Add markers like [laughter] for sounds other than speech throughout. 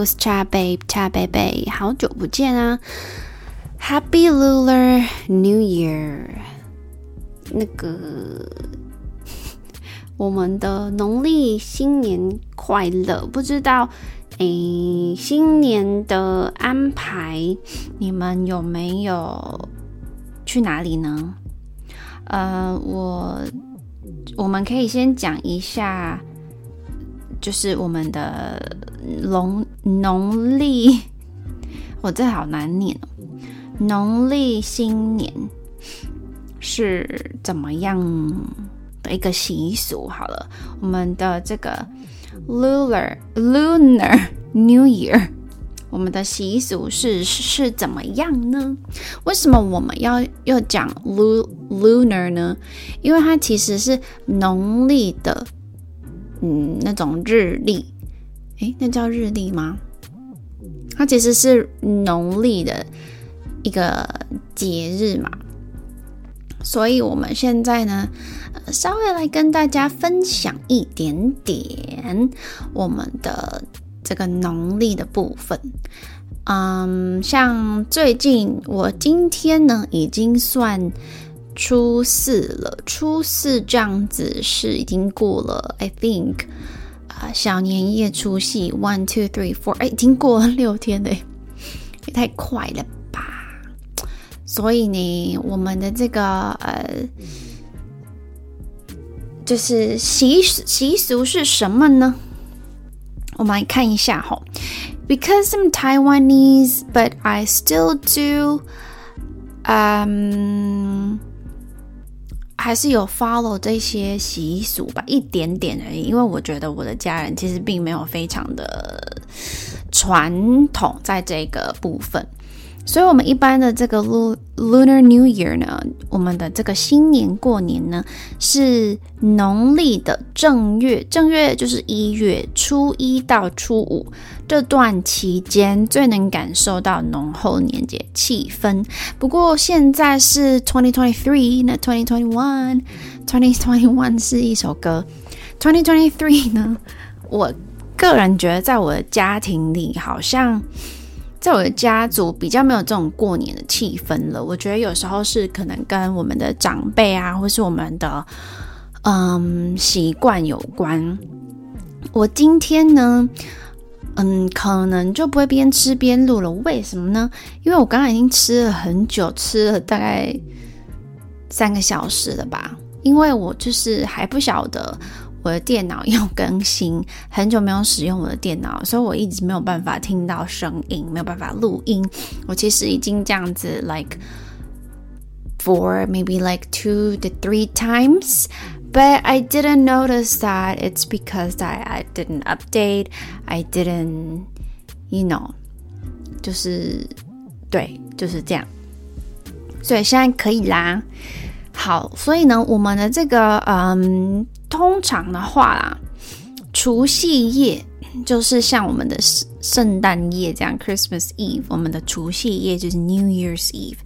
我是 Cha Babe，Cha Babe，好久不见啊！Happy Lunar New Year，那个 [laughs] 我们的农历新年快乐！不知道诶，新年的安排你们有没有去哪里呢？呃，我我们可以先讲一下。就是我们的农农历，我这好难念哦。农历新年是怎么样的一个习俗？好了，我们的这个 Lunar Lunar New Year，我们的习俗是是怎么样呢？为什么我们要要讲 Lunar 呢？因为它其实是农历的。嗯，那种日历，诶，那叫日历吗？它其实是农历的一个节日嘛，所以我们现在呢，稍微来跟大家分享一点点我们的这个农历的部分。嗯，像最近我今天呢，已经算。初四了，初四这样子是已经过了，I think 啊、小年夜除夕，one two three four，哎，已经过了六天嘞，[laughs] 也太快了吧！所以呢，我们的这个呃，就是习习俗是什么呢？我们来看一下哈，Because I'm Taiwanese, but I still do, um. 还是有 follow 这些习俗吧，一点点而已。因为我觉得我的家人其实并没有非常的传统在这个部分，所以我们一般的这个 Lunar New Year 呢，我们的这个新年过年呢，是农历的正月，正月就是一月初一到初五。这段期间最能感受到浓厚年节气氛。不过现在是 twenty twenty three，那 twenty twenty one，twenty twenty one 是一首歌。twenty twenty three 呢，我个人觉得在我的家庭里，好像在我的家族比较没有这种过年的气氛了。我觉得有时候是可能跟我们的长辈啊，或是我们的嗯习惯有关。我今天呢，嗯，可能就不会边吃边录了。为什么呢？因为我刚刚已经吃了很久，吃了大概三个小时了吧。因为我就是还不晓得我的电脑要更新，很久没有使用我的电脑，所以我一直没有办法听到声音，没有办法录音。我其实已经这样子，like for maybe like two to three times。But I didn't notice that it's because I I didn't update, I didn't, you know，就是对，就是这样。所以现在可以啦。好，所以呢，我们的这个嗯，通常的话啦，除夕夜就是像我们的圣诞夜这样，Christmas Eve，我们的除夕夜就是 New Year's Eve。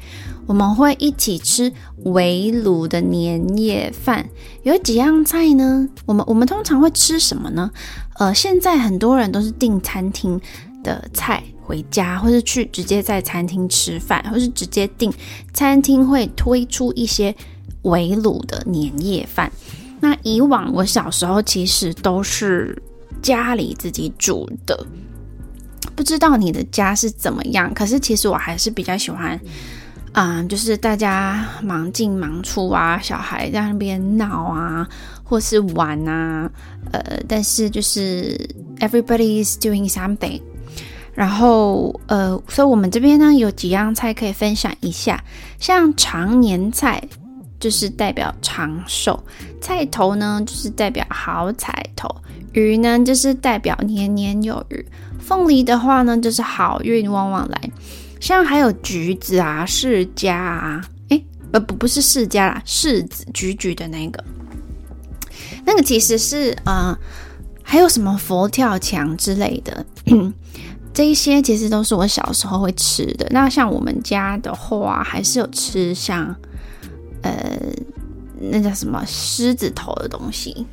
我们会一起吃围炉的年夜饭，有几样菜呢？我们我们通常会吃什么呢？呃，现在很多人都是订餐厅的菜回家，或是去直接在餐厅吃饭，或是直接订餐厅会推出一些围炉的年夜饭。那以往我小时候其实都是家里自己煮的，不知道你的家是怎么样？可是其实我还是比较喜欢。啊、嗯，就是大家忙进忙出啊，小孩在那边闹啊，或是玩啊，呃，但是就是 everybody is doing something。然后呃，所以我们这边呢有几样菜可以分享一下，像长年菜就是代表长寿，菜头呢就是代表好彩头，鱼呢就是代表年年有余，凤梨的话呢就是好运旺旺来。像还有橘子啊、释迦啊，诶，呃不不是释迦啦，柿子橘橘的那个，那个其实是呃，还有什么佛跳墙之类的，[clears throat] 这一些其实都是我小时候会吃的。那像我们家的话，还是有吃像呃，那叫什么狮子头的东西。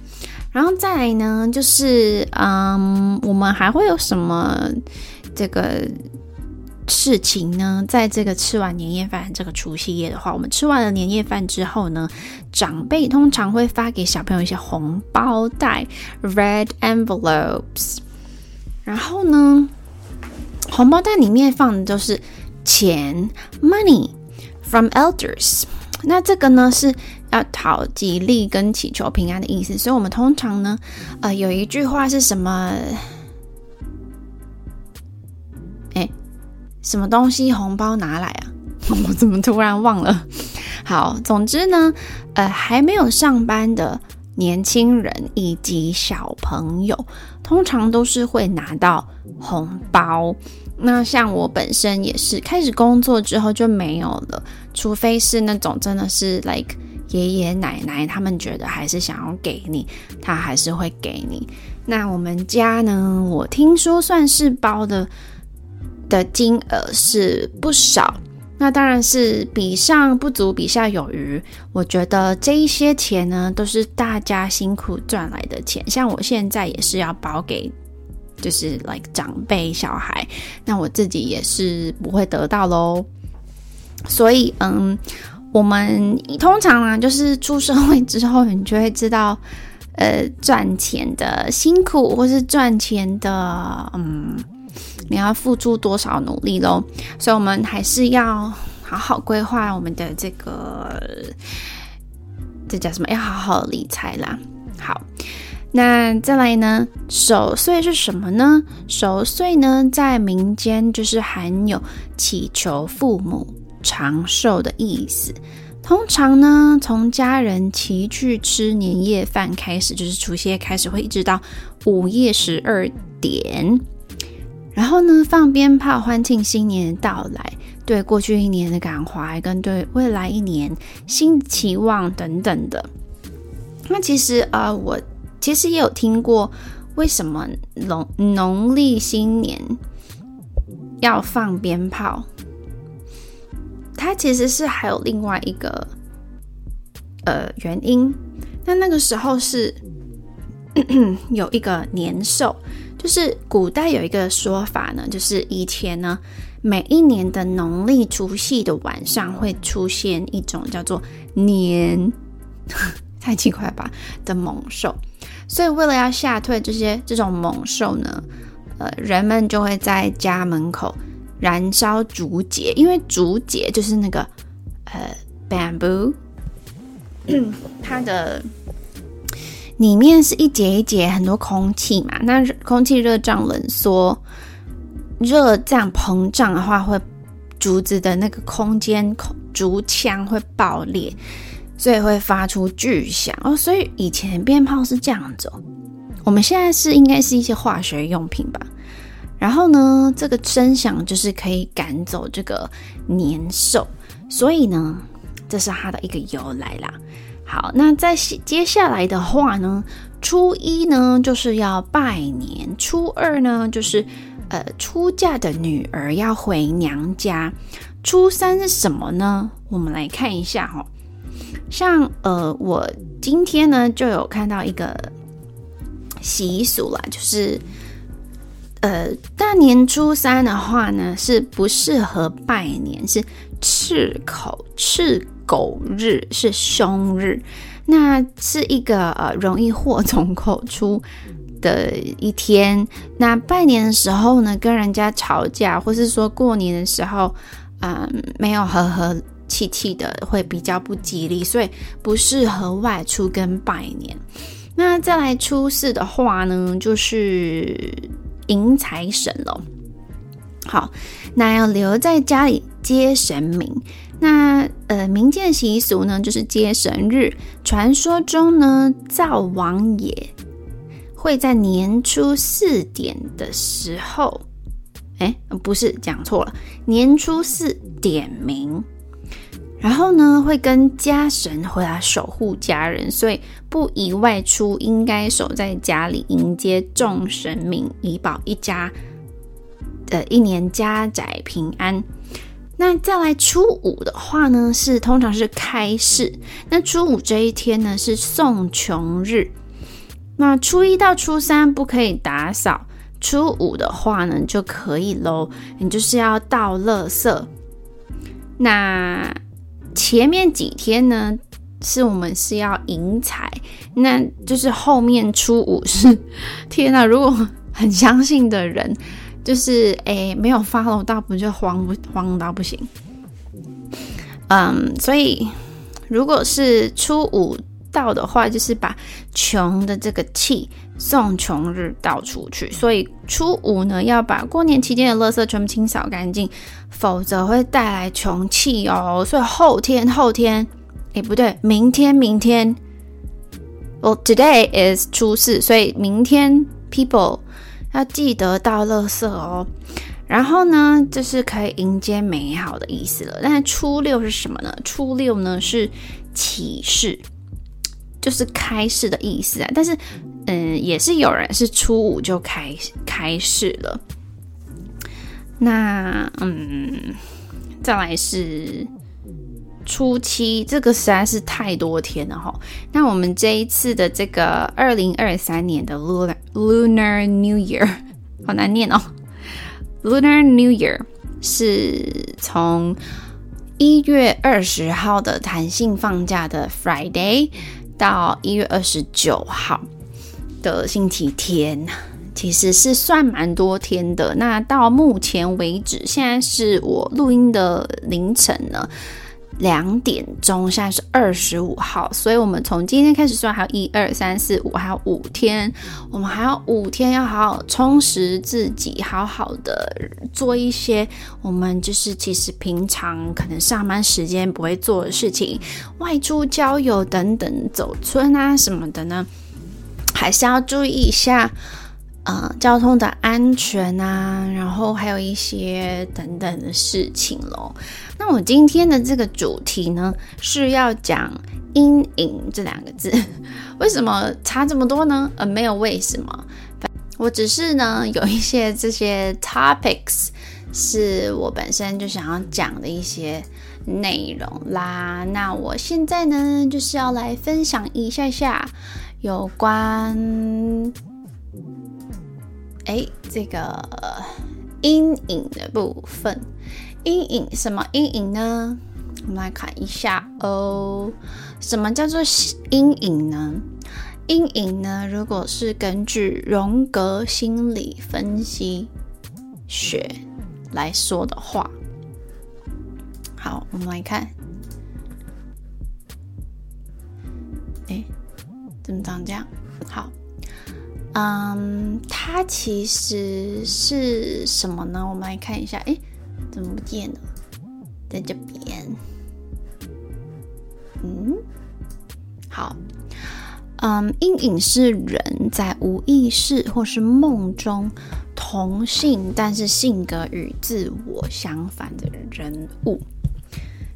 然后再来呢，就是嗯，我们还会有什么这个事情呢？在这个吃完年夜饭，这个除夕夜的话，我们吃完了年夜饭之后呢，长辈通常会发给小朋友一些红包袋 （red envelopes）。然后呢，红包袋里面放的都是钱 （money from elders）。那这个呢是。要讨吉利跟祈求平安的意思，所以我们通常呢，呃，有一句话是什么？哎，什么东西红包拿来啊？[laughs] 我怎么突然忘了？好，总之呢，呃，还没有上班的年轻人以及小朋友，通常都是会拿到红包。那像我本身也是，开始工作之后就没有了，除非是那种真的是 like。爷爷奶奶他们觉得还是想要给你，他还是会给你。那我们家呢？我听说算是包的的金额是不少，那当然是比上不足，比下有余。我觉得这一些钱呢，都是大家辛苦赚来的钱。像我现在也是要包给，就是 like 长辈小孩，那我自己也是不会得到喽。所以，嗯。我们通常呢，就是出社会之后，你就会知道，呃，赚钱的辛苦，或是赚钱的，嗯，你要付出多少努力咯。所以，我们还是要好好规划我们的这个，这叫什么？要好好理财啦。好，那再来呢？守岁是什么呢？守岁呢，在民间就是含有祈求父母。长寿的意思，通常呢，从家人齐聚吃年夜饭开始，就是除夕夜开始，会一直到午夜十二点，然后呢，放鞭炮欢庆新年的到来，对过去一年的感怀跟对未来一年新期望等等的。那其实啊、呃，我其实也有听过，为什么农农历新年要放鞭炮？它其实是还有另外一个呃原因，那那个时候是 [clears throat] 有一个年兽，就是古代有一个说法呢，就是以前呢每一年的农历除夕的晚上会出现一种叫做年，[laughs] 太奇怪吧的猛兽，所以为了要吓退这些这种猛兽呢，呃，人们就会在家门口。燃烧竹节，因为竹节就是那个呃，bamboo，它的里面是一节一节很多空气嘛，那空气热胀冷缩，热胀膨胀的话，会竹子的那个空间空竹腔会爆裂，所以会发出巨响哦。所以以前鞭炮是这样子哦，我们现在是应该是一些化学用品吧。然后呢，这个声响就是可以赶走这个年兽，所以呢，这是它的一个由来啦。好，那在接下来的话呢，初一呢就是要拜年，初二呢就是呃出嫁的女儿要回娘家，初三是什么呢？我们来看一下哈、哦，像呃我今天呢就有看到一个习俗啦，就是。呃，大年初三的话呢，是不适合拜年，是赤口赤狗日，是凶日，那是一个呃容易祸从口出的一天。那拜年的时候呢，跟人家吵架，或是说过年的时候，嗯、呃，没有和和气气的，会比较不吉利，所以不适合外出跟拜年。那再来初四的话呢，就是。迎财神喽，好，那要留在家里接神明。那呃，民间习俗呢，就是接神日。传说中呢，灶王爷会在年初四点的时候，哎，不是，讲错了，年初四点名。然后呢，会跟家神回来守护家人，所以不宜外出，应该守在家里迎接众神明，以保一家的一年家宅平安。那再来初五的话呢，是通常是开市。那初五这一天呢，是送穷日。那初一到初三不可以打扫，初五的话呢就可以喽。你就是要倒垃圾。那前面几天呢，是我们是要迎财，那就是后面初五是。[laughs] 天呐！如果很相信的人，就是诶没有 follow 到，不就慌不慌到不行？嗯，所以如果是初五到的话，就是把穷的这个气送穷日倒出去。所以初五呢，要把过年期间的垃圾全部清扫干净，否则会带来穷气哦。所以后天后天，诶不对，明天明天，哦，today is 初四，所以明天 people 要记得倒垃圾哦。然后呢，就是可以迎接美好的意思了。但初六是什么呢？初六呢是启示，就是开市的意思啊。但是，嗯，也是有人是初五就开开市了。那，嗯，再来是初七，这个实在是太多天了哈。那我们这一次的这个二零二三年的 Lunar Lunar New Year，[laughs] 好难念哦。Lunar New Year 是从一月二十号的弹性放假的 Friday 到一月二十九号的星期天，其实是算蛮多天的。那到目前为止，现在是我录音的凌晨呢。两点钟，现在是二十五号，所以我们从今天开始算，还有一二三四五，还有五天，我们还有五天要好好充实自己，好好的做一些我们就是其实平常可能上班时间不会做的事情，外出郊游等等，走村啊什么的呢，还是要注意一下。呃，交通的安全啊，然后还有一些等等的事情喽。那我今天的这个主题呢，是要讲阴影这两个字。[laughs] 为什么差这么多呢？呃，没有为什么，我只是呢有一些这些 topics 是我本身就想要讲的一些内容啦。那我现在呢就是要来分享一下下有关。哎，这个阴影的部分，阴影什么阴影呢？我们来看一下哦。什么叫做阴影呢？阴影呢，如果是根据荣格心理分析学来说的话，好，我们来看。哎，怎么长这样？好。嗯，它其实是什么呢？我们来看一下，诶，怎么不见了？在这边。嗯，好。嗯，阴影是人在无意识或是梦中同性，但是性格与自我相反的人物，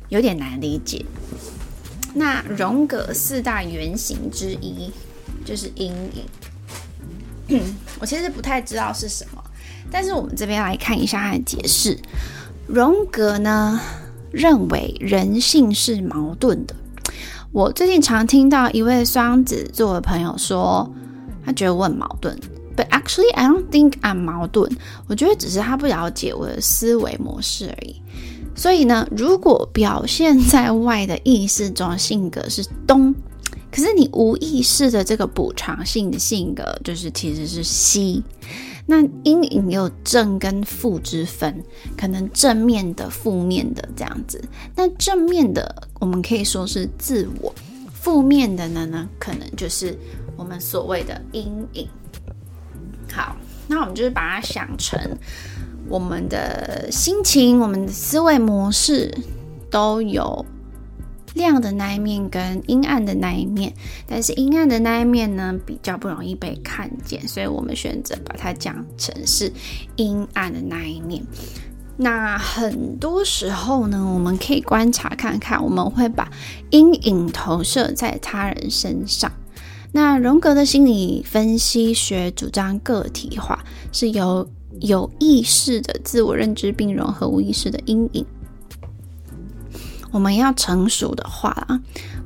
有点难理解。那荣格四大原型之一就是阴影。[clears throat] 我其实不太知道是什么，但是我们这边来看一下它的解释。荣格呢认为人性是矛盾的。我最近常听到一位双子座的朋友说，他觉得我很矛盾。But actually, I don't think I'm 矛盾。我觉得只是他不了解我的思维模式而已。所以呢，如果表现在外的意识中性格是东。可是你无意识的这个补偿性的性格，就是其实是西。那阴影有正跟负之分，可能正面的、负面的这样子。那正面的我们可以说是自我，负面的呢呢，可能就是我们所谓的阴影。好，那我们就是把它想成我们的心情、我们的思维模式都有。亮的那一面跟阴暗的那一面，但是阴暗的那一面呢，比较不容易被看见，所以我们选择把它讲成是阴暗的那一面。那很多时候呢，我们可以观察看看，我们会把阴影投射在他人身上。那荣格的心理分析学主张个体化，是由有意识的自我认知并融合无意识的阴影。我们要成熟的话啊，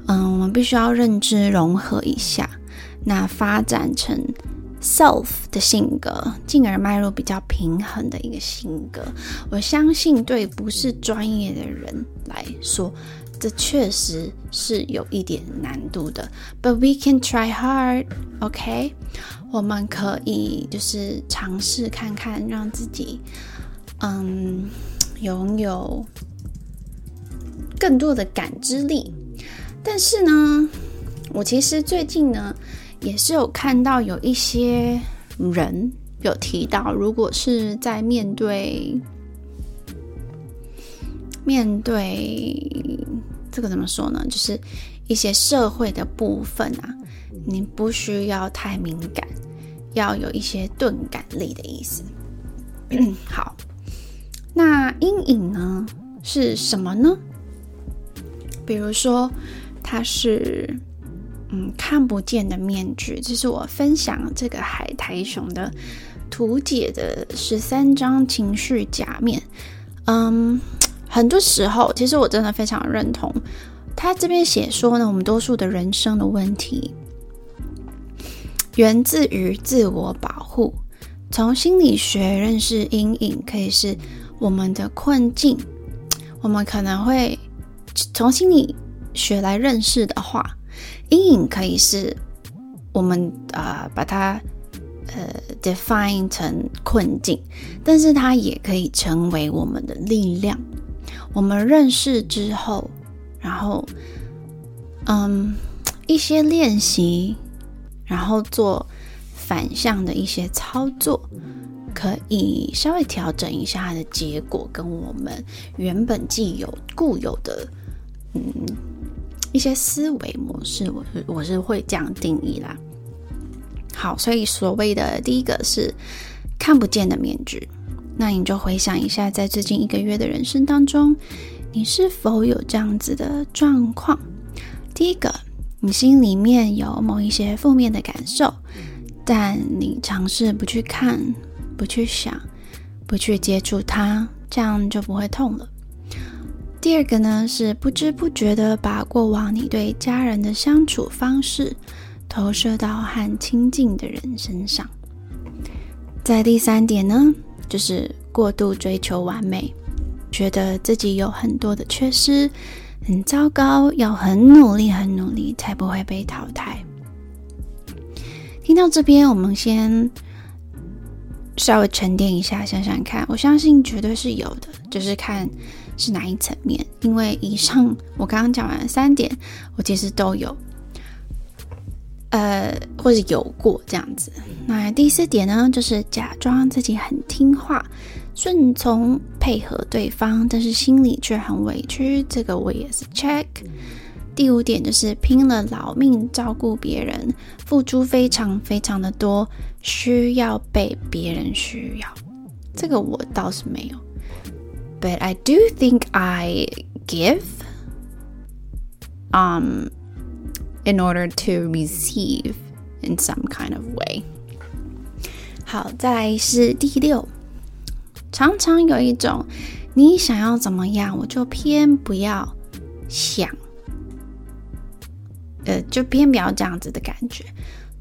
嗯，我们必须要认知融合一下。那发展成 self 的性格，进而迈入比较平衡的一个性格。我相信，对不是专业的人来说，这确实是有一点难度的。But we can try hard，OK？我们可以就是尝试看看，让自己嗯拥有更多的感知力。但是呢，我其实最近呢，也是有看到有一些人有提到，如果是在面对面对这个怎么说呢？就是一些社会的部分啊，你不需要太敏感，要有一些钝感力的意思。[clears throat] 好，那阴影呢是什么呢？比如说。它是嗯看不见的面具，这是我分享这个海苔熊的图解的十三张情绪假面。嗯，很多时候其实我真的非常认同他这边写说呢，我们多数的人生的问题源自于自我保护。从心理学认识阴影，可以是我们的困境。我们可能会从心理。学来认识的话，阴影可以是我们啊、呃、把它呃 define 成困境，但是它也可以成为我们的力量。我们认识之后，然后嗯一些练习，然后做反向的一些操作，可以稍微调整一下它的结果，跟我们原本既有固有的嗯。一些思维模式，我是我是会这样定义啦。好，所以所谓的第一个是看不见的面具，那你就回想一下，在最近一个月的人生当中，你是否有这样子的状况？第一个，你心里面有某一些负面的感受，但你尝试不去看、不去想、不去接触它，这样就不会痛了。第二个呢，是不知不觉的把过往你对家人的相处方式投射到和亲近的人身上。在第三点呢，就是过度追求完美，觉得自己有很多的缺失，很糟糕，要很努力很努力才不会被淘汰。听到这边，我们先稍微沉淀一下，想想看，我相信绝对是有的，就是看。是哪一层面？因为以上我刚刚讲完的三点，我其实都有，呃，或者有过这样子。那第四点呢，就是假装自己很听话、顺从、配合对方，但是心里却很委屈。这个我也是 check。第五点就是拼了老命照顾别人，付出非常非常的多，需要被别人需要。这个我倒是没有。But I do think I give, um, in order to receive in some kind of way. 好，再来是第六，常常有一种你想要怎么样，我就偏不要想，呃，就偏不要这样子的感觉。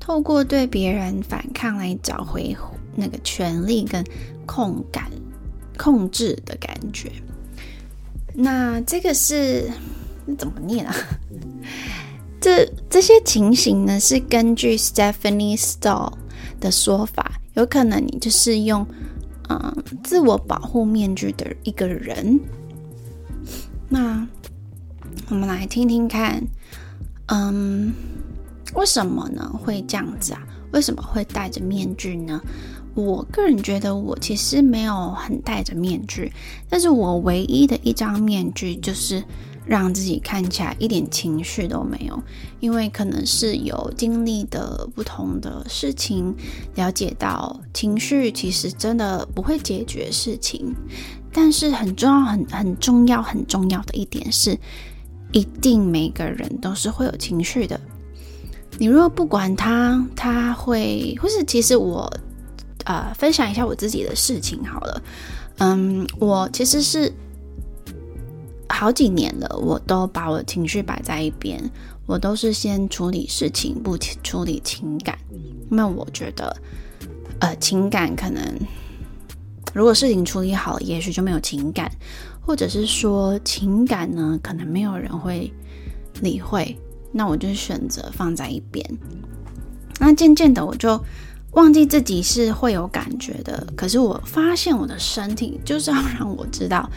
透过对别人反抗来找回那个权力跟控感。控制的感觉，那这个是怎么念啊？[laughs] 这这些情形呢，是根据 Stephanie Stahl 的说法，有可能你就是用嗯自我保护面具的一个人。那我们来听听看，嗯，为什么呢会这样子啊？为什么会戴着面具呢？我个人觉得，我其实没有很戴着面具，但是我唯一的一张面具就是让自己看起来一点情绪都没有，因为可能是有经历的不同的事情，了解到情绪其实真的不会解决事情，但是很重要、很很重要、很重要的一点是，一定每个人都是会有情绪的。你如果不管他，他会，或是其实我。呃，分享一下我自己的事情好了。嗯，我其实是好几年了，我都把我的情绪摆在一边，我都是先处理事情，不处理情感，因为我觉得，呃，情感可能如果事情处理好了，也许就没有情感，或者是说情感呢，可能没有人会理会，那我就选择放在一边。那渐渐的，我就忘记自己是会有感觉的。可是我发现我的身体就是要让我知道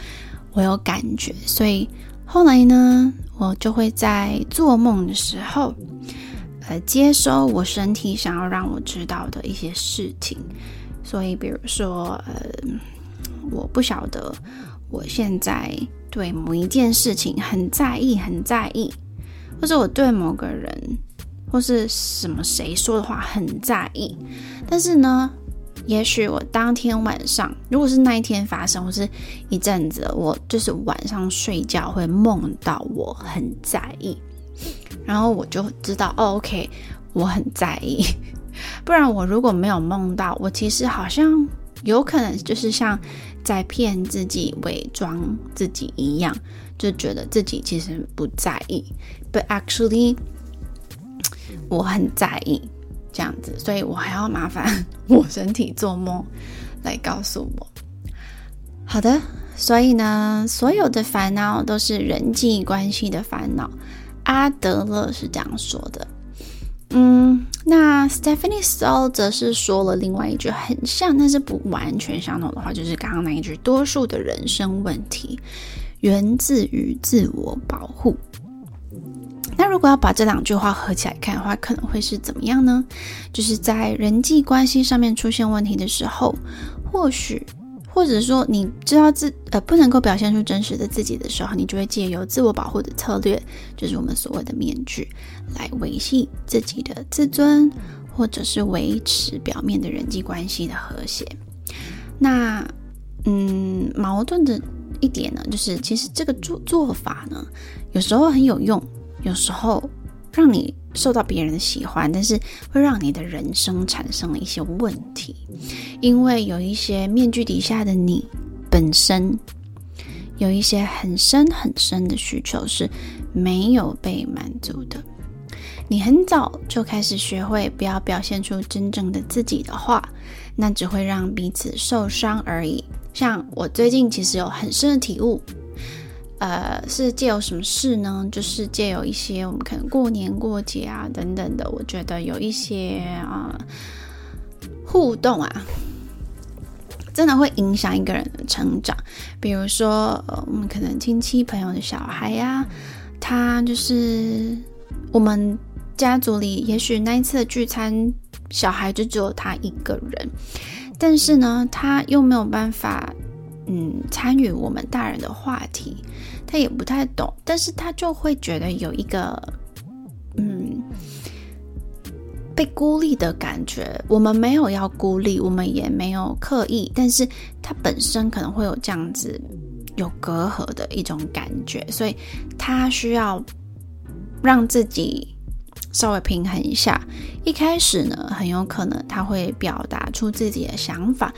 我有感觉，所以后来呢，我就会在做梦的时候，呃，接收我身体想要让我知道的一些事情。所以，比如说，呃，我不晓得我现在对某一件事情很在意，很在意，或者我对某个人。或是什么谁说的话很在意，但是呢，也许我当天晚上，如果是那一天发生，或是一阵子，我就是晚上睡觉会梦到我很在意，然后我就知道，哦，OK，我很在意。[laughs] 不然我如果没有梦到，我其实好像有可能就是像在骗自己、伪装自己一样，就觉得自己其实不在意，but actually。我很在意这样子，所以我还要麻烦 [laughs] 我身体做梦来告诉我。好的，所以呢，所有的烦恼都是人际关系的烦恼。阿德勒是这样说的。嗯，那 Stephanie Stahl 则是说了另外一句很像，但是不完全相同的话，就是刚刚那一句：多数的人生问题源自于自我保护。那如果要把这两句话合起来看的话，可能会是怎么样呢？就是在人际关系上面出现问题的时候，或许，或者说你知道自呃不能够表现出真实的自己的时候，你就会借由自我保护的策略，就是我们所谓的面具，来维系自己的自尊，或者是维持表面的人际关系的和谐。那嗯，矛盾的一点呢，就是其实这个做做法呢，有时候很有用。有时候让你受到别人的喜欢，但是会让你的人生产生了一些问题，因为有一些面具底下的你本身有一些很深很深的需求是没有被满足的。你很早就开始学会不要表现出真正的自己的话，那只会让彼此受伤而已。像我最近其实有很深的体悟。呃，是借由什么事呢？就是借由一些我们可能过年过节啊等等的，我觉得有一些啊、互动啊，真的会影响一个人的成长。比如说，我们可能亲戚朋友的小孩呀、他就是我们家族里，也许那一次的聚餐，小孩就只有他一个人，但是呢，他又没有办法。嗯，参与我们大人的话题，他也不太懂，但是他就会觉得有一个嗯被孤立的感觉。我们没有要孤立，我们也没有刻意，但是他本身可能会有这样子有隔阂的一种感觉，所以他需要让自己稍微平衡一下。一开始呢，很有可能他会表达出自己的想法。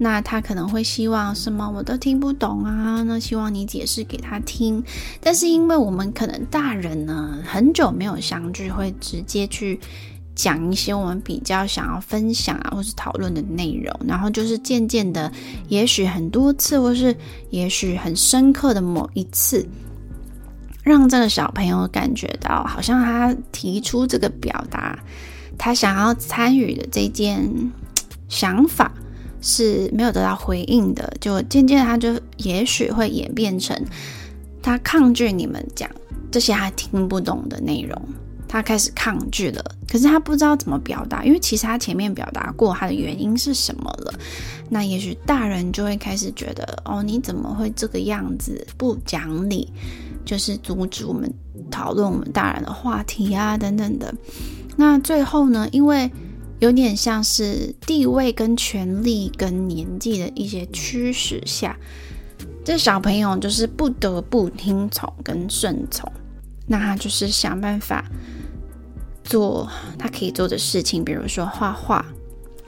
那他可能会希望什么我都听不懂啊，那希望你解释给他听。但是因为我们可能大人呢，很久没有相聚，会直接去讲一些我们比较想要分享啊，或是讨论的内容。然后就是渐渐的，也许很多次，或是也许很深刻的某一次，让这个小朋友感觉到，好像他提出这个表达，他想要参与的这件想法。是没有得到回应的，就渐渐他就也许会演变成他抗拒你们讲这些他听不懂的内容，他开始抗拒了。可是他不知道怎么表达，因为其实他前面表达过他的原因是什么了。那也许大人就会开始觉得，哦，你怎么会这个样子不讲理，就是阻止我们讨论我们大人的话题啊，等等的。那最后呢，因为。有点像是地位跟权力跟年纪的一些驱使下，这小朋友就是不得不听从跟顺从。那他就是想办法做他可以做的事情，比如说画画、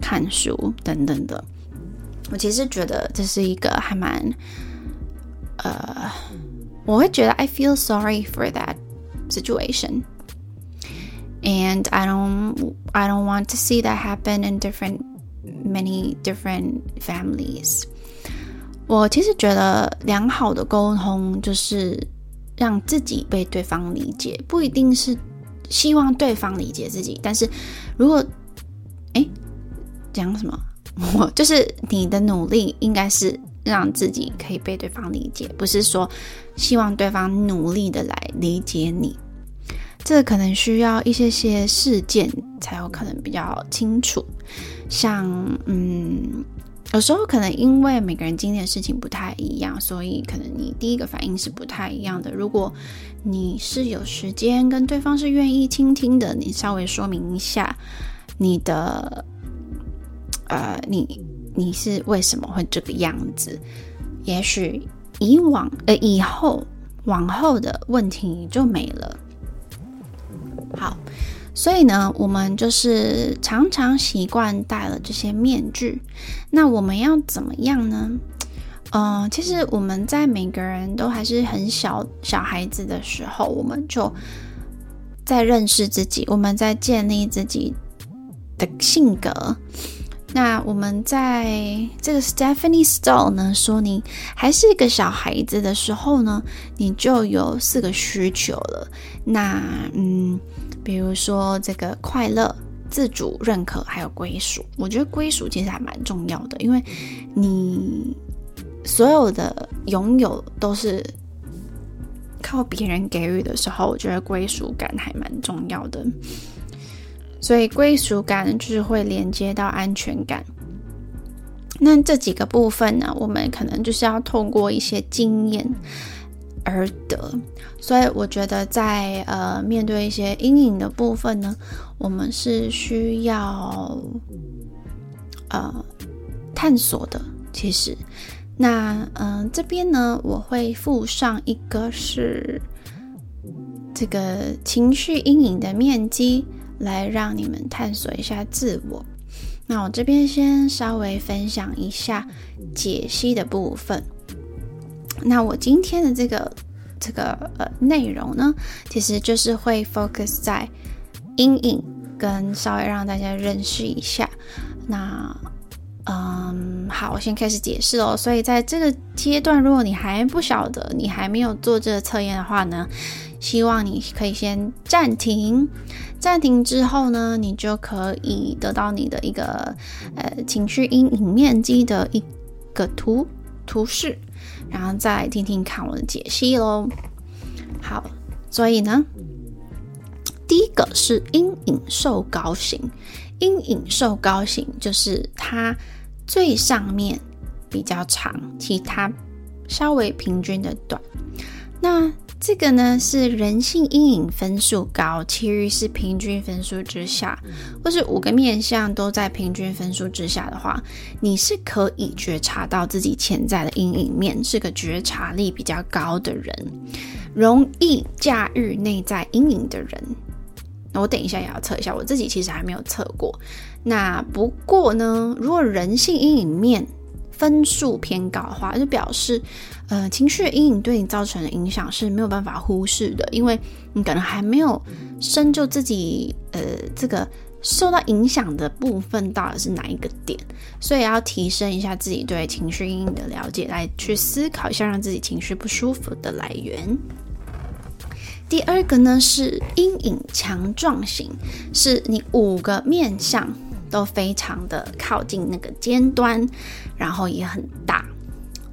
看书等等的。我其实觉得这是一个还蛮……呃，我会觉得 I feel sorry for that situation, and I don't I don't want to see that happen in different many different families. 我其实觉得良好的沟通就是让自己被对方理解，不一定是希望对方理解自己。但是如果哎讲什么，我就是你的努力应该是让自己可以被对方理解，不是说希望对方努力的来理解你。这可能需要一些些事件才有可能比较清楚，像嗯。有时候可能因为每个人经历的事情不太一样，所以可能你第一个反应是不太一样的。如果你是有时间跟对方是愿意倾听的，你稍微说明一下你的，呃，你你是为什么会这个样子？也许以往呃以后往后的问题就没了。好。所以呢，我们就是常常习惯戴了这些面具。那我们要怎么样呢？嗯、其实我们在每个人都还是很小小孩子的时候，我们就在认识自己，我们在建立自己的性格。那我们在这个 Stephanie Stahl 呢说，你还是一个小孩子的时候呢，你就有四个需求了。那嗯。比如说这个快乐、自主、认可，还有归属。我觉得归属其实还蛮重要的，因为你所有的拥有都是靠别人给予的时候，我觉得归属感还蛮重要的。所以归属感就是会连接到安全感。那这几个部分呢，我们可能就是要透过一些经验。而得，所以我觉得在呃面对一些阴影的部分呢，我们是需要呃探索的。其实，那嗯、这边呢，我会附上一个是这个情绪阴影的面积，来让你们探索一下自我。那我这边先稍微分享一下解析的部分。那我今天的这个这个呃内容呢，其实就是会 focus 在阴影，跟稍微让大家认识一下。那嗯，好，我先开始解释哦。所以在这个阶段，如果你还不晓得，你还没有做这个测验的话呢，希望你可以先暂停。暂停之后呢，你就可以得到你的一个呃情绪阴影面积的一个图图示。然后再听听看我的解析喽。好，所以呢，第一个是阴影瘦高型。阴影瘦高型就是它最上面比较长，其他稍微平均的短。那这个呢是人性阴影分数高，其余是平均分数之下，或是五个面向都在平均分数之下的话，你是可以觉察到自己潜在的阴影面，是个觉察力比较高的人，容易驾驭内在阴影的人。那我等一下也要测一下，我自己其实还没有测过。那不过呢，如果人性阴影面分数偏高的话，就表示。呃，情绪阴影对你造成的影响是没有办法忽视的，因为你可能还没有深究自己，呃，这个受到影响的部分到底是哪一个点，所以要提升一下自己对情绪阴影的了解，来去思考一下让自己情绪不舒服的来源。第二个呢是阴影强壮型，是你五个面向都非常的靠近那个尖端，然后也很大。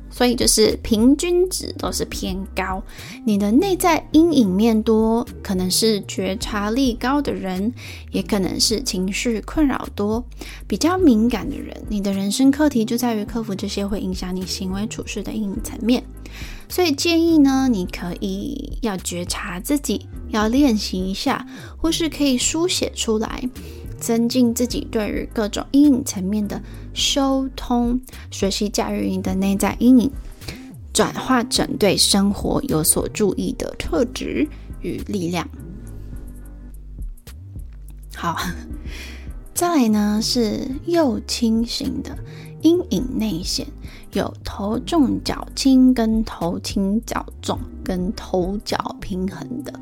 所以就是平均值都是偏高，你的内在阴影面多，可能是觉察力高的人，也可能是情绪困扰多、比较敏感的人。你的人生课题就在于克服这些会影响你行为处事的阴影层面。所以建议呢，你可以要觉察自己，要练习一下，或是可以书写出来。增进自己对于各种阴影层面的修通，学习驾驭你的内在阴影，转化成对生活有所注意的特质与力量。好，再来呢是右倾型的阴影内显，有头重脚轻、跟头轻脚重、跟头脚平衡的。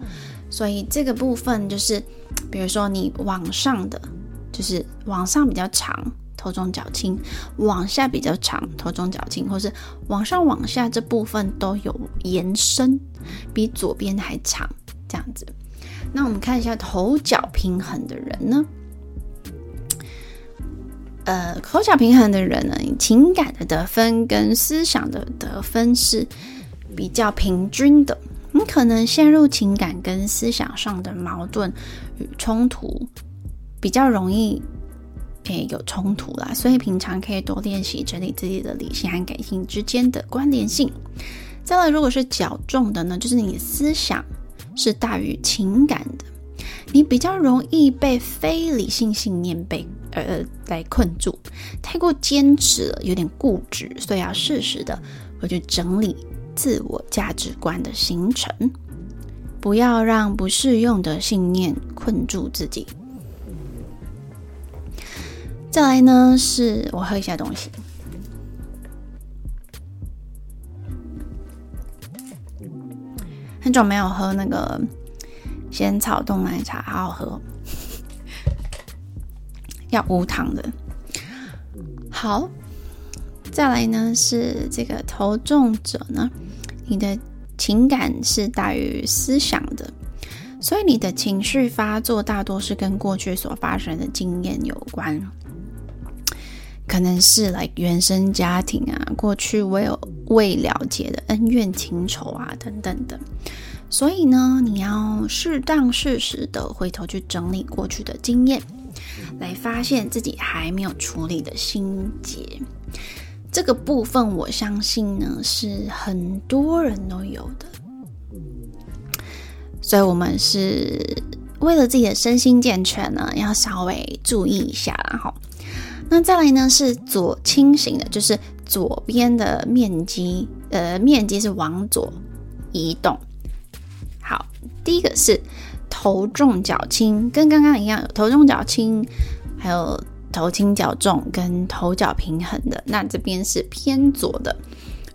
所以这个部分就是，比如说你往上的，就是往上比较长，头重脚轻；往下比较长，头重脚轻，或是往上往下这部分都有延伸，比左边还长，这样子。那我们看一下头脚平衡的人呢？呃，头脚平衡的人呢，情感的得分跟思想的得分是比较平均的。你可能陷入情感跟思想上的矛盾与冲突，比较容易诶有冲突啦，所以平常可以多练习整理自己的理性和感性之间的关联性。再来，如果是较重的呢，就是你思想是大于情感的，你比较容易被非理性信念被呃来困住，太过坚持了，有点固执，所以要适时的回去整理。自我价值观的形成，不要让不适用的信念困住自己。再来呢，是我喝一下东西。很久没有喝那个仙草冻奶茶，好好喝，[laughs] 要无糖的。好。再来呢，是这个投中者呢，你的情感是大于思想的，所以你的情绪发作大多是跟过去所发生的经验有关，可能是来原生家庭啊，过去未有未了解的恩怨情仇啊等等的，所以呢，你要适当适时的回头去整理过去的经验，来发现自己还没有处理的心结。这个部分，我相信呢，是很多人都有的，所以我们是为了自己的身心健全呢，要稍微注意一下啦。哈，那再来呢是左倾型的，就是左边的面积，呃，面积是往左移动。好，第一个是头重脚轻，跟刚刚一样，头重脚轻，还有。头轻脚重跟头脚平衡的，那这边是偏左的。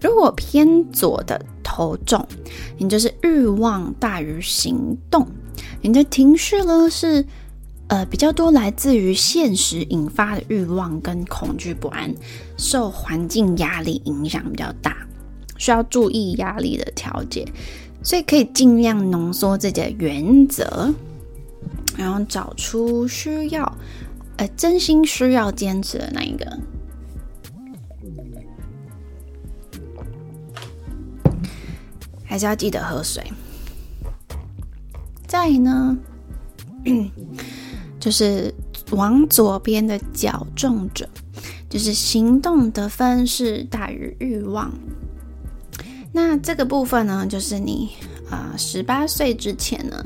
如果偏左的头重，你就是欲望大于行动，你的情绪呢是呃比较多来自于现实引发的欲望跟恐惧不安，受环境压力影响比较大，需要注意压力的调节，所以可以尽量浓缩自己的原则，然后找出需要。呃，真心需要坚持的那一个，还是要记得喝水。再呢，[clears throat] 就是往左边的较重者，就是行动得分是大于欲望。那这个部分呢，就是你啊，十八岁之前呢，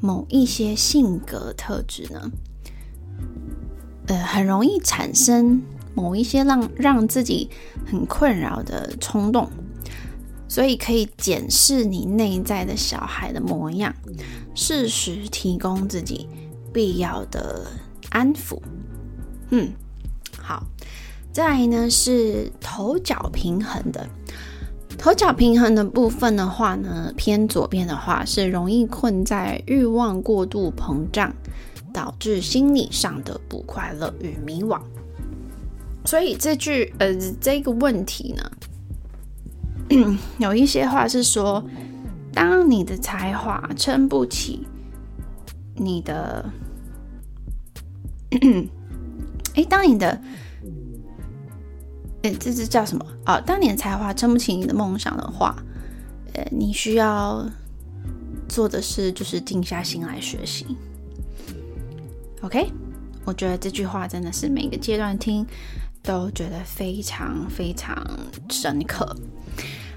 某一些性格特质呢。呃，很容易产生某一些让让自己很困扰的冲动，所以可以检视你内在的小孩的模样，适时提供自己必要的安抚。嗯，好，再来呢是头脚平衡的，头脚平衡的部分的话呢，偏左边的话是容易困在欲望过度膨胀。导致心理上的不快乐与迷惘，所以这句呃这个问题呢，[clears throat] 有一些话是说，当你的才华撑不起你的，[clears throat] 哎，当你的，哎，这是叫什么啊？当你的才华撑不起你的梦想的话，呃，你需要做的是就是静下心来学习。OK，我觉得这句话真的是每个阶段听都觉得非常非常深刻。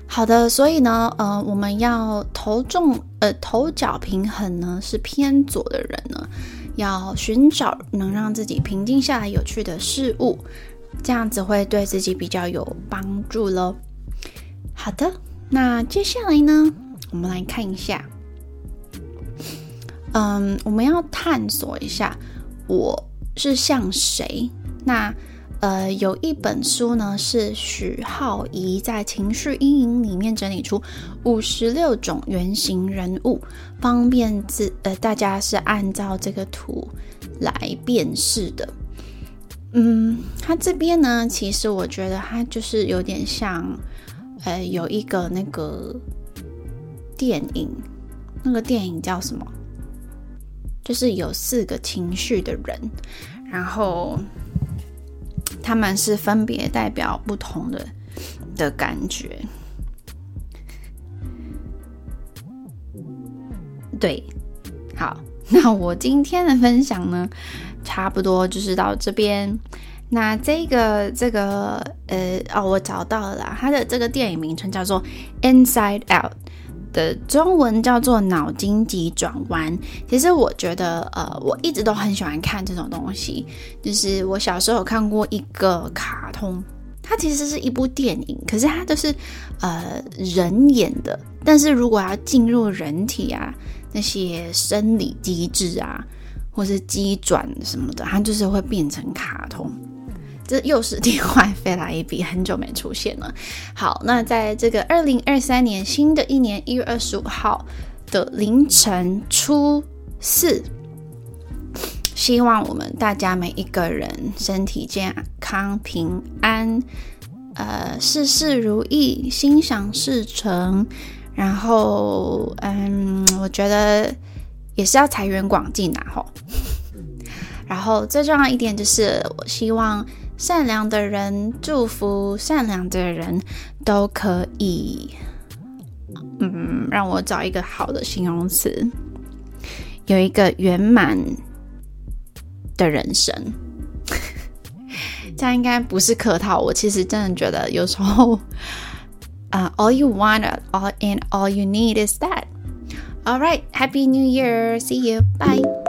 好的，所以呢，呃，我们要头重呃头脚平衡呢是偏左的人呢，要寻找能让自己平静下来有趣的事物，这样子会对自己比较有帮助喽。好的，那接下来呢，我们来看一下，嗯，我们要探索一下。我是像谁？那呃，有一本书呢，是许浩怡在《情绪阴影》里面整理出五十六种原型人物，方便自呃大家是按照这个图来辨识的。嗯，他这边呢，其实我觉得他就是有点像，呃，有一个那个电影，那个电影叫什么？就是有四个情绪的人，然后。他们是分别代表不同的的感觉，对，好，那我今天的分享呢，差不多就是到这边。那这个这个呃哦，我找到了啦，它的这个电影名称叫做《Inside Out》。的中文叫做脑筋急转弯。其实我觉得，呃，我一直都很喜欢看这种东西。就是我小时候看过一个卡通，它其实是一部电影，可是它都是呃人演的。但是如果要进入人体啊，那些生理机制啊，或是机转什么的，它就是会变成卡通。这又是另外飞来一笔，很久没出现了。好，那在这个二零二三年新的一年一月二十五号的凌晨初四，希望我们大家每一个人身体健康、平安，呃，事事如意，心想事成。然后，嗯，我觉得也是要财源广进呐，吼。然后最重要一点就是，我希望。善良的人，祝福善良的人都可以。嗯，让我找一个好的形容词，有一个圆满的人生。这样应该不是客套，我其实真的觉得有时候，啊、，All you want, all and all you need is that. All right, Happy New Year, see you, bye.